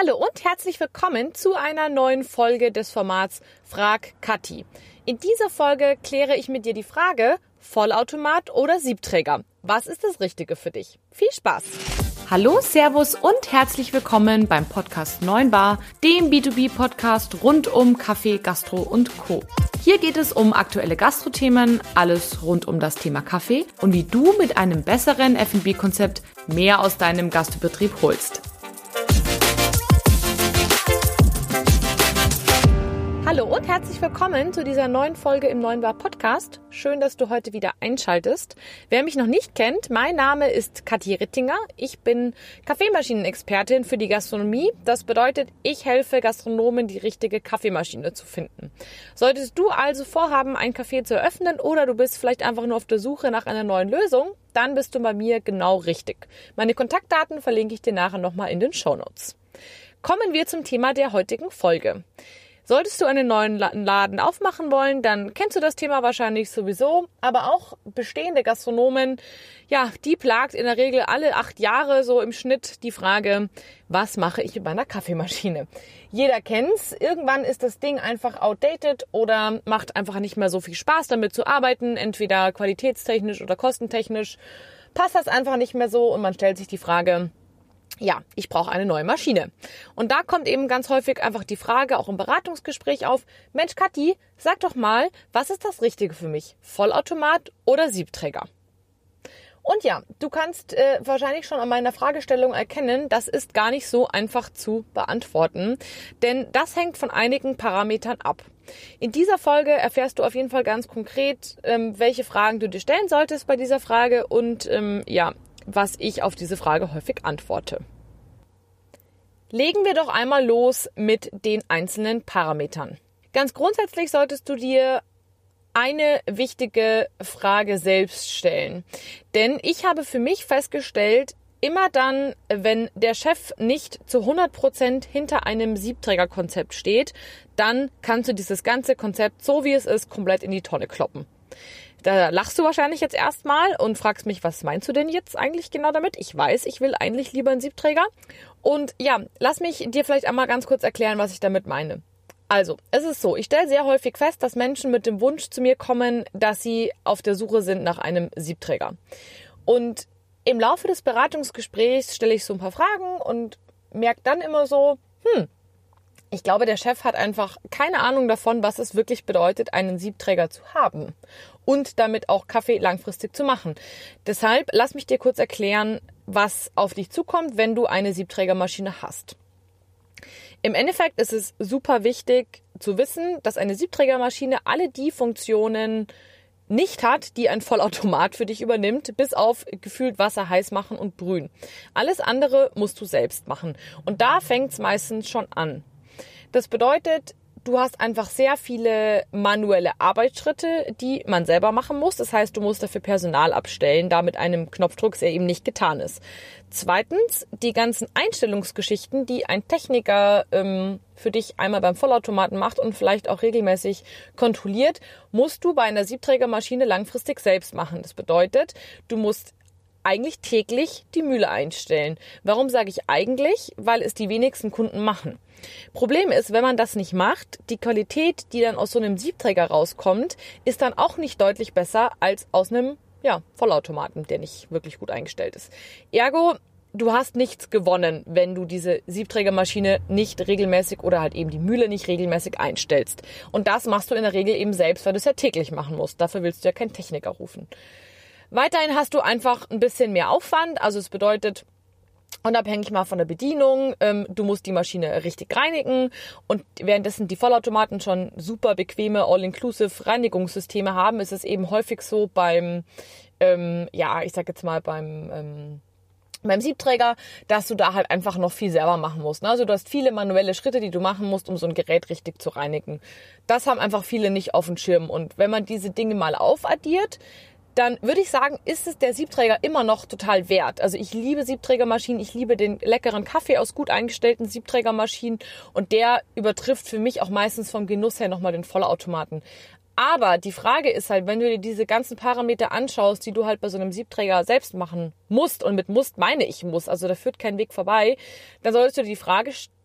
Hallo und herzlich willkommen zu einer neuen Folge des Formats Frag Kathi. In dieser Folge kläre ich mit dir die Frage Vollautomat oder Siebträger. Was ist das Richtige für dich? Viel Spaß! Hallo, Servus und herzlich willkommen beim Podcast 9 Bar, dem B2B-Podcast rund um Kaffee, Gastro und Co. Hier geht es um aktuelle Gastrothemen, alles rund um das Thema Kaffee und wie du mit einem besseren F&B-Konzept mehr aus deinem Gastbetrieb holst. Hallo und herzlich willkommen zu dieser neuen Folge im Neuen Bar Podcast. Schön, dass du heute wieder einschaltest. Wer mich noch nicht kennt, mein Name ist Kathi Rittinger. Ich bin Kaffeemaschinenexpertin für die Gastronomie. Das bedeutet, ich helfe Gastronomen, die richtige Kaffeemaschine zu finden. Solltest du also vorhaben, ein Café zu eröffnen oder du bist vielleicht einfach nur auf der Suche nach einer neuen Lösung, dann bist du bei mir genau richtig. Meine Kontaktdaten verlinke ich dir nachher nochmal in den Show Notes. Kommen wir zum Thema der heutigen Folge. Solltest du einen neuen Laden aufmachen wollen, dann kennst du das Thema wahrscheinlich sowieso. Aber auch bestehende Gastronomen, ja, die plagt in der Regel alle acht Jahre so im Schnitt die Frage, was mache ich mit meiner Kaffeemaschine? Jeder kennt's. Irgendwann ist das Ding einfach outdated oder macht einfach nicht mehr so viel Spaß damit zu arbeiten, entweder qualitätstechnisch oder kostentechnisch. Passt das einfach nicht mehr so und man stellt sich die Frage, ja, ich brauche eine neue Maschine. Und da kommt eben ganz häufig einfach die Frage, auch im Beratungsgespräch auf, Mensch, Kathi, sag doch mal, was ist das Richtige für mich? Vollautomat oder Siebträger? Und ja, du kannst äh, wahrscheinlich schon an meiner Fragestellung erkennen, das ist gar nicht so einfach zu beantworten, denn das hängt von einigen Parametern ab. In dieser Folge erfährst du auf jeden Fall ganz konkret, ähm, welche Fragen du dir stellen solltest bei dieser Frage und ähm, ja, was ich auf diese Frage häufig antworte. Legen wir doch einmal los mit den einzelnen Parametern. Ganz grundsätzlich solltest du dir eine wichtige Frage selbst stellen. Denn ich habe für mich festgestellt, immer dann, wenn der Chef nicht zu 100 Prozent hinter einem Siebträgerkonzept steht, dann kannst du dieses ganze Konzept, so wie es ist, komplett in die Tonne kloppen. Da lachst du wahrscheinlich jetzt erstmal und fragst mich, was meinst du denn jetzt eigentlich genau damit? Ich weiß, ich will eigentlich lieber einen Siebträger. Und ja, lass mich dir vielleicht einmal ganz kurz erklären, was ich damit meine. Also, es ist so, ich stelle sehr häufig fest, dass Menschen mit dem Wunsch zu mir kommen, dass sie auf der Suche sind nach einem Siebträger. Und im Laufe des Beratungsgesprächs stelle ich so ein paar Fragen und merke dann immer so, hm, ich glaube, der Chef hat einfach keine Ahnung davon, was es wirklich bedeutet, einen Siebträger zu haben und damit auch Kaffee langfristig zu machen. Deshalb lass mich dir kurz erklären, was auf dich zukommt, wenn du eine Siebträgermaschine hast. Im Endeffekt ist es super wichtig zu wissen, dass eine Siebträgermaschine alle die Funktionen nicht hat, die ein Vollautomat für dich übernimmt, bis auf gefühlt Wasser heiß machen und brühen. Alles andere musst du selbst machen. Und da fängt es meistens schon an. Das bedeutet, du hast einfach sehr viele manuelle Arbeitsschritte, die man selber machen muss. Das heißt, du musst dafür Personal abstellen, da mit einem Knopfdruck der eben nicht getan ist. Zweitens, die ganzen Einstellungsgeschichten, die ein Techniker ähm, für dich einmal beim Vollautomaten macht und vielleicht auch regelmäßig kontrolliert, musst du bei einer Siebträgermaschine langfristig selbst machen. Das bedeutet, du musst eigentlich täglich die Mühle einstellen. Warum sage ich eigentlich? Weil es die wenigsten Kunden machen. Problem ist, wenn man das nicht macht, die Qualität, die dann aus so einem Siebträger rauskommt, ist dann auch nicht deutlich besser als aus einem ja, Vollautomaten, der nicht wirklich gut eingestellt ist. Ergo, du hast nichts gewonnen, wenn du diese Siebträgermaschine nicht regelmäßig oder halt eben die Mühle nicht regelmäßig einstellst. Und das machst du in der Regel eben selbst, weil du es ja täglich machen musst. Dafür willst du ja keinen Techniker rufen. Weiterhin hast du einfach ein bisschen mehr Aufwand. Also es bedeutet, unabhängig mal von der Bedienung. Ähm, du musst die Maschine richtig reinigen und währenddessen die Vollautomaten schon super bequeme All-Inclusive Reinigungssysteme haben, ist es eben häufig so beim, ähm, ja, ich sag jetzt mal beim ähm, beim Siebträger, dass du da halt einfach noch viel selber machen musst. Ne? Also du hast viele manuelle Schritte, die du machen musst, um so ein Gerät richtig zu reinigen. Das haben einfach viele nicht auf dem Schirm. Und wenn man diese Dinge mal aufaddiert, dann würde ich sagen, ist es der Siebträger immer noch total wert. Also ich liebe Siebträgermaschinen, ich liebe den leckeren Kaffee aus gut eingestellten Siebträgermaschinen und der übertrifft für mich auch meistens vom Genuss her nochmal den Vollautomaten. Aber die Frage ist halt, wenn du dir diese ganzen Parameter anschaust, die du halt bei so einem Siebträger selbst machen musst, und mit musst meine ich muss, also da führt kein Weg vorbei, dann solltest du dir die Frage stellen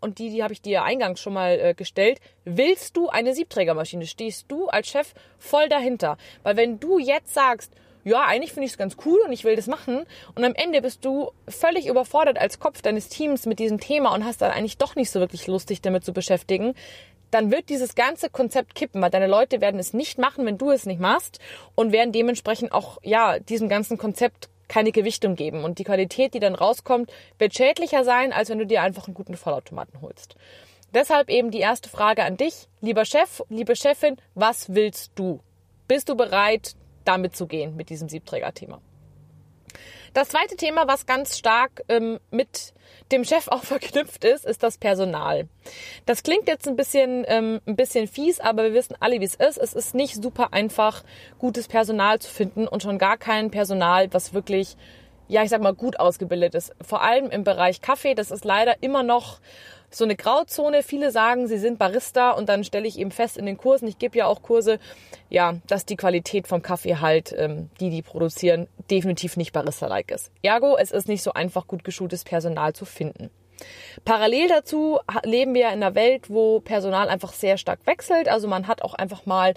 und die, die habe ich dir eingangs schon mal äh, gestellt. Willst du eine Siebträgermaschine? Stehst du als Chef voll dahinter? Weil wenn du jetzt sagst, ja, eigentlich finde ich es ganz cool und ich will das machen. Und am Ende bist du völlig überfordert als Kopf deines Teams mit diesem Thema und hast dann eigentlich doch nicht so wirklich lustig damit zu beschäftigen. Dann wird dieses ganze Konzept kippen, weil deine Leute werden es nicht machen, wenn du es nicht machst und werden dementsprechend auch, ja, diesem ganzen Konzept keine Gewichtung geben. Und die Qualität, die dann rauskommt, wird schädlicher sein, als wenn du dir einfach einen guten Vollautomaten holst. Deshalb eben die erste Frage an dich, lieber Chef, liebe Chefin, was willst du? Bist du bereit, damit zu gehen, mit diesem Siebträger-Thema. Das zweite Thema, was ganz stark ähm, mit dem Chef auch verknüpft ist, ist das Personal. Das klingt jetzt ein bisschen, ähm, ein bisschen fies, aber wir wissen alle, wie es ist. Es ist nicht super einfach, gutes Personal zu finden und schon gar kein Personal, was wirklich ja, ich sag mal, gut ausgebildet ist. Vor allem im Bereich Kaffee, das ist leider immer noch so eine Grauzone. Viele sagen, sie sind Barista und dann stelle ich eben fest in den Kursen, ich gebe ja auch Kurse, ja, dass die Qualität vom Kaffee halt, ähm, die die produzieren, definitiv nicht Barista-like ist. Ergo, es ist nicht so einfach, gut geschultes Personal zu finden. Parallel dazu leben wir in einer Welt, wo Personal einfach sehr stark wechselt. Also man hat auch einfach mal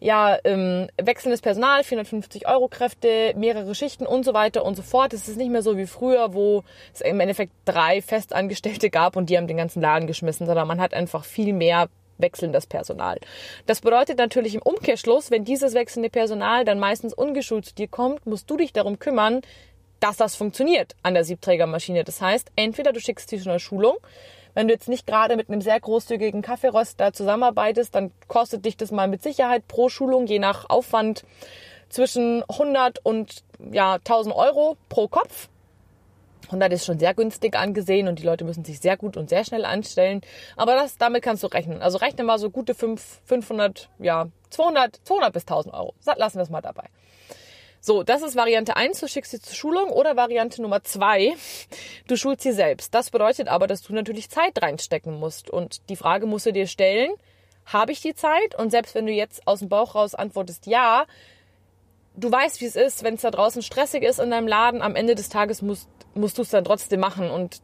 ja, ähm, wechselndes Personal, 450 Euro Kräfte, mehrere Schichten und so weiter und so fort. Es ist nicht mehr so wie früher, wo es im Endeffekt drei Festangestellte gab und die haben den ganzen Laden geschmissen, sondern man hat einfach viel mehr wechselndes Personal. Das bedeutet natürlich im Umkehrschluss, wenn dieses wechselnde Personal dann meistens ungeschult zu dir kommt, musst du dich darum kümmern, dass das funktioniert an der Siebträgermaschine. Das heißt, entweder du schickst sie zu einer Schulung, wenn du jetzt nicht gerade mit einem sehr großzügigen Kaffeeröster zusammenarbeitest, dann kostet dich das mal mit Sicherheit pro Schulung, je nach Aufwand, zwischen 100 und ja, 1000 Euro pro Kopf. 100 ist schon sehr günstig angesehen und die Leute müssen sich sehr gut und sehr schnell anstellen. Aber das, damit kannst du rechnen. Also rechne mal so gute 5, 500, ja, 200, 200 bis 1000 Euro. Lassen wir es mal dabei. So, das ist Variante 1, du schickst sie zur Schulung oder Variante Nummer 2, du schulst sie selbst. Das bedeutet aber, dass du natürlich Zeit reinstecken musst und die Frage musst du dir stellen, habe ich die Zeit? Und selbst wenn du jetzt aus dem Bauch raus antwortest ja, du weißt, wie es ist, wenn es da draußen stressig ist in deinem Laden, am Ende des Tages musst, musst du es dann trotzdem machen und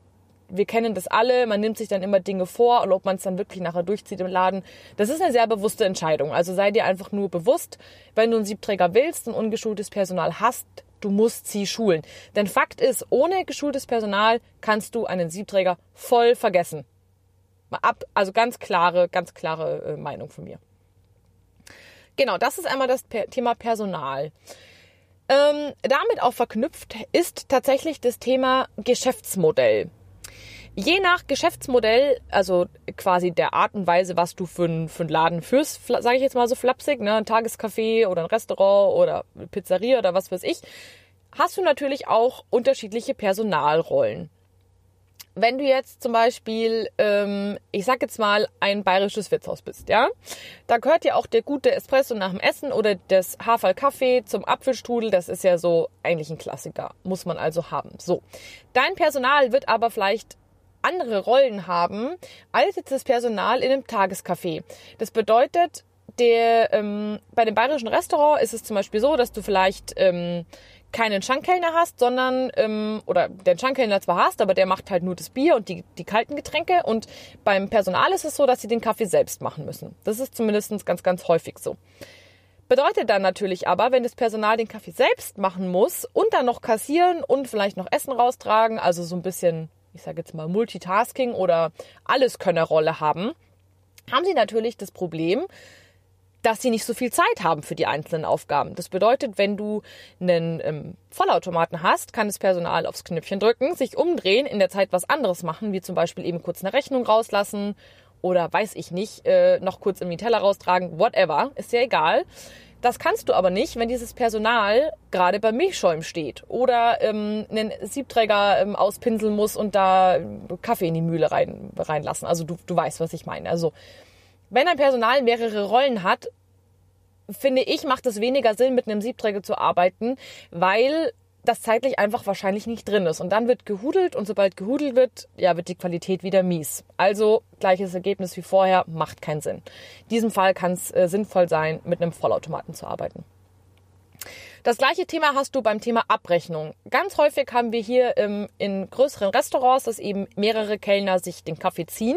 wir kennen das alle, man nimmt sich dann immer Dinge vor und ob man es dann wirklich nachher durchzieht im Laden, das ist eine sehr bewusste Entscheidung. Also sei dir einfach nur bewusst, wenn du einen Siebträger willst und ungeschultes Personal hast, du musst sie schulen. Denn Fakt ist, ohne geschultes Personal kannst du einen Siebträger voll vergessen. Ab, also ganz klare, ganz klare äh, Meinung von mir. Genau, das ist einmal das Thema Personal. Ähm, damit auch verknüpft ist tatsächlich das Thema Geschäftsmodell. Je nach Geschäftsmodell, also quasi der Art und Weise, was du für einen für Laden führst, sage ich jetzt mal so flapsig, ne, ein Tagescafé oder ein Restaurant oder eine Pizzeria oder was weiß ich, hast du natürlich auch unterschiedliche Personalrollen. Wenn du jetzt zum Beispiel, ähm, ich sag jetzt mal, ein bayerisches Wirtshaus bist, ja, da gehört dir auch der gute Espresso nach dem Essen oder das Haferl-Kaffee zum Apfelstrudel, das ist ja so eigentlich ein Klassiker, muss man also haben. So, dein Personal wird aber vielleicht andere Rollen haben als jetzt das Personal in einem Tagescafé. Das bedeutet, der, ähm, bei dem bayerischen Restaurant ist es zum Beispiel so, dass du vielleicht ähm, keinen Schankkellner hast, sondern, ähm, oder den Schankkellner zwar hast, aber der macht halt nur das Bier und die, die kalten Getränke. Und beim Personal ist es so, dass sie den Kaffee selbst machen müssen. Das ist zumindest ganz, ganz häufig so. Bedeutet dann natürlich aber, wenn das Personal den Kaffee selbst machen muss und dann noch kassieren und vielleicht noch Essen raustragen, also so ein bisschen ich sage jetzt mal Multitasking oder Alleskönnerrolle haben, haben sie natürlich das Problem, dass sie nicht so viel Zeit haben für die einzelnen Aufgaben. Das bedeutet, wenn du einen ähm, Vollautomaten hast, kann das Personal aufs Knöpfchen drücken, sich umdrehen, in der Zeit was anderes machen, wie zum Beispiel eben kurz eine Rechnung rauslassen oder weiß ich nicht, äh, noch kurz im Teller raustragen, whatever, ist ja egal. Das kannst du aber nicht, wenn dieses Personal gerade beim Milchschäumen steht oder ähm, einen Siebträger ähm, auspinseln muss und da Kaffee in die Mühle rein, reinlassen. Also du, du weißt, was ich meine. Also wenn ein Personal mehrere Rollen hat, finde ich, macht es weniger Sinn, mit einem Siebträger zu arbeiten, weil das zeitlich einfach wahrscheinlich nicht drin ist. Und dann wird gehudelt und sobald gehudelt wird, ja, wird die Qualität wieder mies. Also gleiches Ergebnis wie vorher, macht keinen Sinn. In diesem Fall kann es äh, sinnvoll sein, mit einem Vollautomaten zu arbeiten. Das gleiche Thema hast du beim Thema Abrechnung. Ganz häufig haben wir hier ähm, in größeren Restaurants, dass eben mehrere Kellner sich den Kaffee ziehen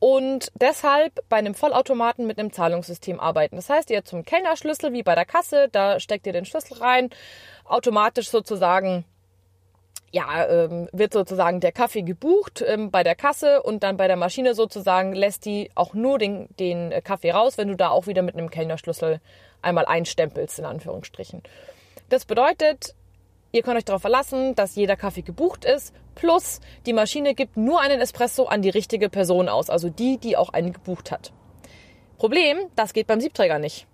und deshalb bei einem Vollautomaten mit einem Zahlungssystem arbeiten. Das heißt, ihr zum Kellnerschlüssel wie bei der Kasse, da steckt ihr den Schlüssel rein, automatisch sozusagen ja, ähm, wird sozusagen der Kaffee gebucht ähm, bei der Kasse und dann bei der Maschine sozusagen lässt die auch nur den, den Kaffee raus, wenn du da auch wieder mit einem Kellnerschlüssel einmal einstempelst, in Anführungsstrichen. Das bedeutet, ihr könnt euch darauf verlassen, dass jeder Kaffee gebucht ist, plus die Maschine gibt nur einen Espresso an die richtige Person aus, also die, die auch einen gebucht hat. Problem, das geht beim Siebträger nicht.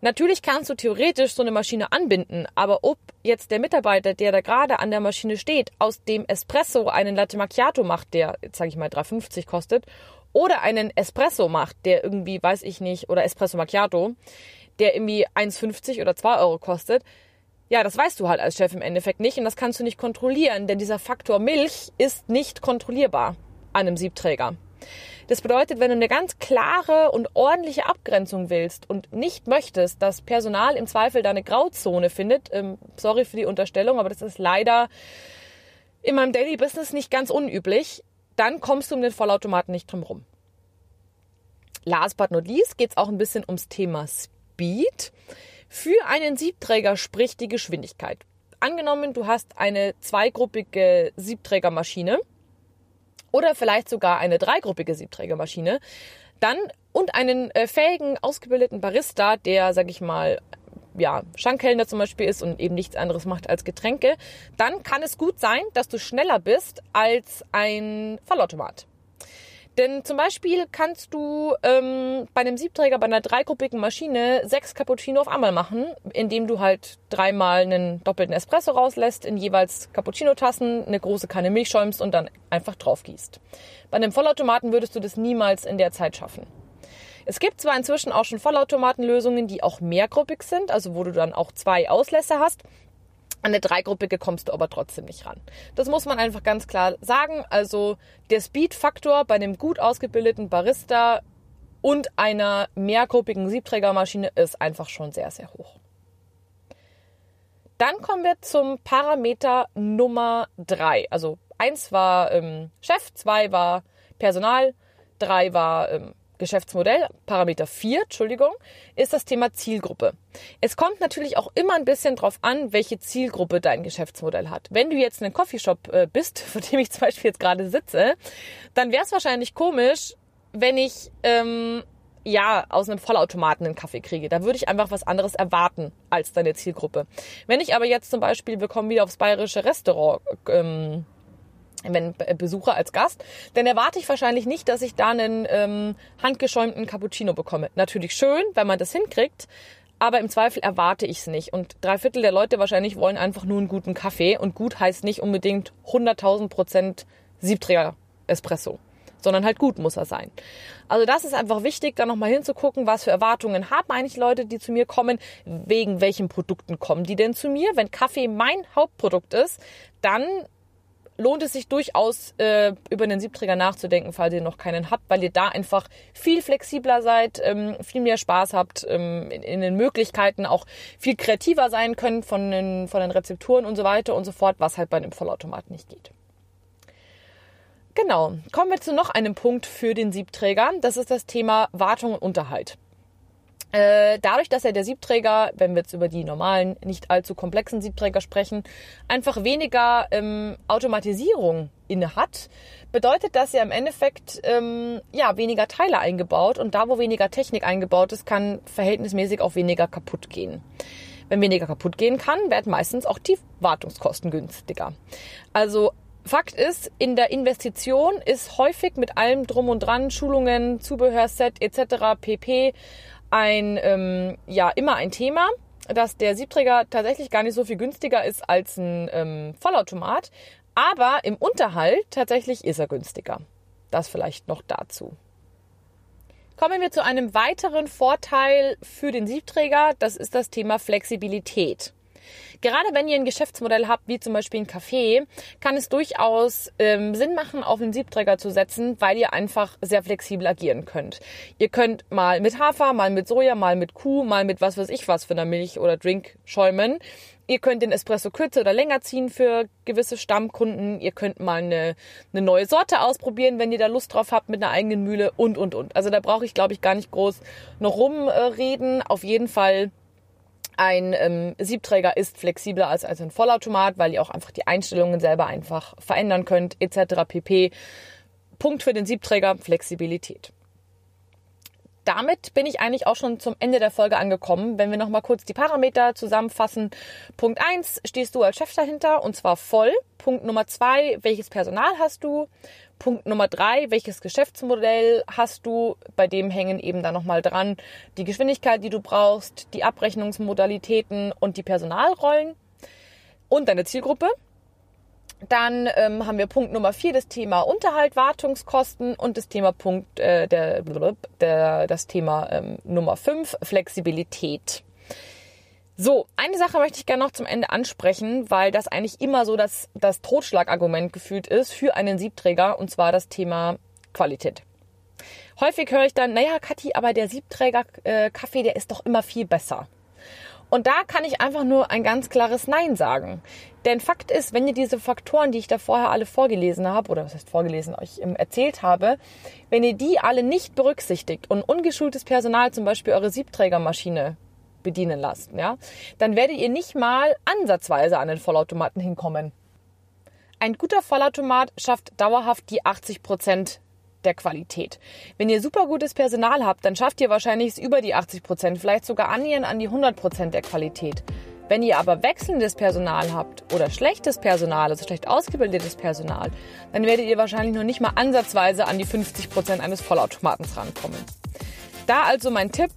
Natürlich kannst du theoretisch so eine Maschine anbinden, aber ob jetzt der Mitarbeiter, der da gerade an der Maschine steht, aus dem Espresso einen Latte Macchiato macht, der, sage ich mal, 3,50 kostet, oder einen Espresso macht, der irgendwie, weiß ich nicht, oder Espresso Macchiato, der irgendwie 1,50 oder 2 Euro kostet, ja, das weißt du halt als Chef im Endeffekt nicht und das kannst du nicht kontrollieren, denn dieser Faktor Milch ist nicht kontrollierbar an einem Siebträger. Das bedeutet, wenn du eine ganz klare und ordentliche Abgrenzung willst und nicht möchtest, dass Personal im Zweifel da eine Grauzone findet, ähm, sorry für die Unterstellung, aber das ist leider in meinem Daily Business nicht ganz unüblich, dann kommst du um den Vollautomaten nicht drum rum. Last but not least geht es auch ein bisschen ums Thema Speed. Für einen Siebträger spricht die Geschwindigkeit. Angenommen, du hast eine zweigruppige Siebträgermaschine oder vielleicht sogar eine dreigruppige Siebträgermaschine, dann und einen äh, fähigen, ausgebildeten Barista, der, sag ich mal, ja, Schankhellner zum Beispiel ist und eben nichts anderes macht als Getränke, dann kann es gut sein, dass du schneller bist als ein Vollautomat. Denn zum Beispiel kannst du ähm, bei einem Siebträger, bei einer dreigruppigen Maschine sechs Cappuccino auf einmal machen, indem du halt dreimal einen doppelten Espresso rauslässt, in jeweils Cappuccino-Tassen eine große Kanne Milch schäumst und dann einfach drauf gießt. Bei einem Vollautomaten würdest du das niemals in der Zeit schaffen. Es gibt zwar inzwischen auch schon Vollautomatenlösungen, die auch mehrgruppig sind, also wo du dann auch zwei Auslässe hast, an eine Dreigruppige kommst du aber trotzdem nicht ran. Das muss man einfach ganz klar sagen. Also der Speed-Faktor bei einem gut ausgebildeten Barista und einer mehrgruppigen Siebträgermaschine ist einfach schon sehr, sehr hoch. Dann kommen wir zum Parameter Nummer drei. Also eins war ähm, Chef, zwei war Personal, drei war ähm, Geschäftsmodell, Parameter 4, Entschuldigung, ist das Thema Zielgruppe. Es kommt natürlich auch immer ein bisschen drauf an, welche Zielgruppe dein Geschäftsmodell hat. Wenn du jetzt ein Coffeeshop äh, bist, vor dem ich zum Beispiel jetzt gerade sitze, dann wäre es wahrscheinlich komisch, wenn ich ähm, ja aus einem Vollautomaten einen Kaffee kriege. Da würde ich einfach was anderes erwarten als deine Zielgruppe. Wenn ich aber jetzt zum Beispiel, wir kommen wieder aufs bayerische Restaurant, ähm, wenn Besucher als Gast, dann erwarte ich wahrscheinlich nicht, dass ich da einen ähm, handgeschäumten Cappuccino bekomme. Natürlich schön, wenn man das hinkriegt, aber im Zweifel erwarte ich es nicht. Und drei Viertel der Leute wahrscheinlich wollen einfach nur einen guten Kaffee. Und gut heißt nicht unbedingt 100.000 Prozent Siebträger Espresso, sondern halt gut muss er sein. Also das ist einfach wichtig, da nochmal hinzugucken, was für Erwartungen haben eigentlich Leute, die zu mir kommen, wegen welchen Produkten kommen die denn zu mir. Wenn Kaffee mein Hauptprodukt ist, dann lohnt es sich durchaus, äh, über einen Siebträger nachzudenken, falls ihr noch keinen habt, weil ihr da einfach viel flexibler seid, ähm, viel mehr Spaß habt, ähm, in, in, den Möglichkeiten auch viel kreativer sein könnt von den, von den Rezepturen und so weiter und so fort, was halt bei einem Vollautomat nicht geht. Genau, kommen wir zu noch einem Punkt für den Siebträger. Das ist das Thema Wartung und Unterhalt. Äh, dadurch, dass ja der Siebträger, wenn wir jetzt über die normalen, nicht allzu komplexen Siebträger sprechen, einfach weniger ähm, Automatisierung inne hat, bedeutet das ja im Endeffekt ähm, ja weniger Teile eingebaut und da, wo weniger Technik eingebaut ist, kann verhältnismäßig auch weniger kaputt gehen. Wenn weniger kaputt gehen kann, werden meistens auch die Wartungskosten günstiger. Also Fakt ist, in der Investition ist häufig mit allem drum und dran, Schulungen, Zubehörset etc. pp ein, ähm, ja, immer ein Thema, dass der Siebträger tatsächlich gar nicht so viel günstiger ist als ein ähm, Vollautomat. Aber im Unterhalt tatsächlich ist er günstiger. Das vielleicht noch dazu. Kommen wir zu einem weiteren Vorteil für den Siebträger. Das ist das Thema Flexibilität. Gerade wenn ihr ein Geschäftsmodell habt, wie zum Beispiel ein Café, kann es durchaus ähm, Sinn machen, auf einen Siebträger zu setzen, weil ihr einfach sehr flexibel agieren könnt. Ihr könnt mal mit Hafer, mal mit Soja, mal mit Kuh, mal mit was weiß ich was für eine Milch oder Drink schäumen. Ihr könnt den Espresso kürzer oder länger ziehen für gewisse Stammkunden. Ihr könnt mal eine, eine neue Sorte ausprobieren, wenn ihr da Lust drauf habt mit einer eigenen Mühle und, und, und. Also da brauche ich, glaube ich, gar nicht groß noch rumreden. Auf jeden Fall ein ähm, Siebträger ist flexibler als, als ein Vollautomat, weil ihr auch einfach die Einstellungen selber einfach verändern könnt, etc. pp. Punkt für den Siebträger, Flexibilität. Damit bin ich eigentlich auch schon zum Ende der Folge angekommen. Wenn wir nochmal kurz die Parameter zusammenfassen. Punkt eins stehst du als Chef dahinter und zwar voll. Punkt Nummer zwei, welches Personal hast du? Punkt Nummer drei, welches Geschäftsmodell hast du? Bei dem hängen eben dann nochmal dran die Geschwindigkeit, die du brauchst, die Abrechnungsmodalitäten und die Personalrollen und deine Zielgruppe. Dann ähm, haben wir Punkt Nummer vier, das Thema Unterhalt, Wartungskosten und das Thema Punkt, äh, der, der, das Thema ähm, Nummer fünf, Flexibilität. So, eine Sache möchte ich gerne noch zum Ende ansprechen, weil das eigentlich immer so das, das Totschlagargument gefühlt ist für einen Siebträger, und zwar das Thema Qualität. Häufig höre ich dann, naja, Kathi, aber der Siebträger äh, Kaffee, der ist doch immer viel besser. Und da kann ich einfach nur ein ganz klares Nein sagen. Denn Fakt ist, wenn ihr diese Faktoren, die ich da vorher alle vorgelesen habe, oder was heißt vorgelesen, euch erzählt habe, wenn ihr die alle nicht berücksichtigt und ungeschultes Personal zum Beispiel eure Siebträgermaschine bedienen lasst, ja, dann werdet ihr nicht mal ansatzweise an den Vollautomaten hinkommen. Ein guter Vollautomat schafft dauerhaft die 80 Prozent der Qualität. Wenn ihr super gutes Personal habt, dann schafft ihr wahrscheinlich über die 80 Prozent, vielleicht sogar annähernd an die 100 Prozent der Qualität. Wenn ihr aber wechselndes Personal habt oder schlechtes Personal, also schlecht ausgebildetes Personal, dann werdet ihr wahrscheinlich noch nicht mal ansatzweise an die 50 Prozent eines Vollautomatens rankommen. Da also mein Tipp,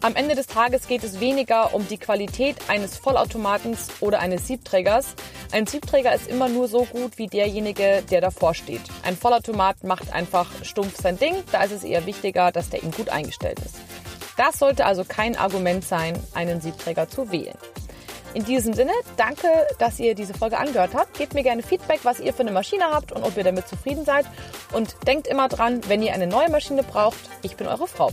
am Ende des Tages geht es weniger um die Qualität eines Vollautomatens oder eines Siebträgers. Ein Siebträger ist immer nur so gut wie derjenige, der davor steht. Ein Vollautomat macht einfach stumpf sein Ding, da ist es eher wichtiger, dass der eben gut eingestellt ist. Das sollte also kein Argument sein, einen Siebträger zu wählen. In diesem Sinne, danke, dass ihr diese Folge angehört habt. Gebt mir gerne Feedback, was ihr für eine Maschine habt und ob ihr damit zufrieden seid. Und denkt immer dran, wenn ihr eine neue Maschine braucht, ich bin eure Frau.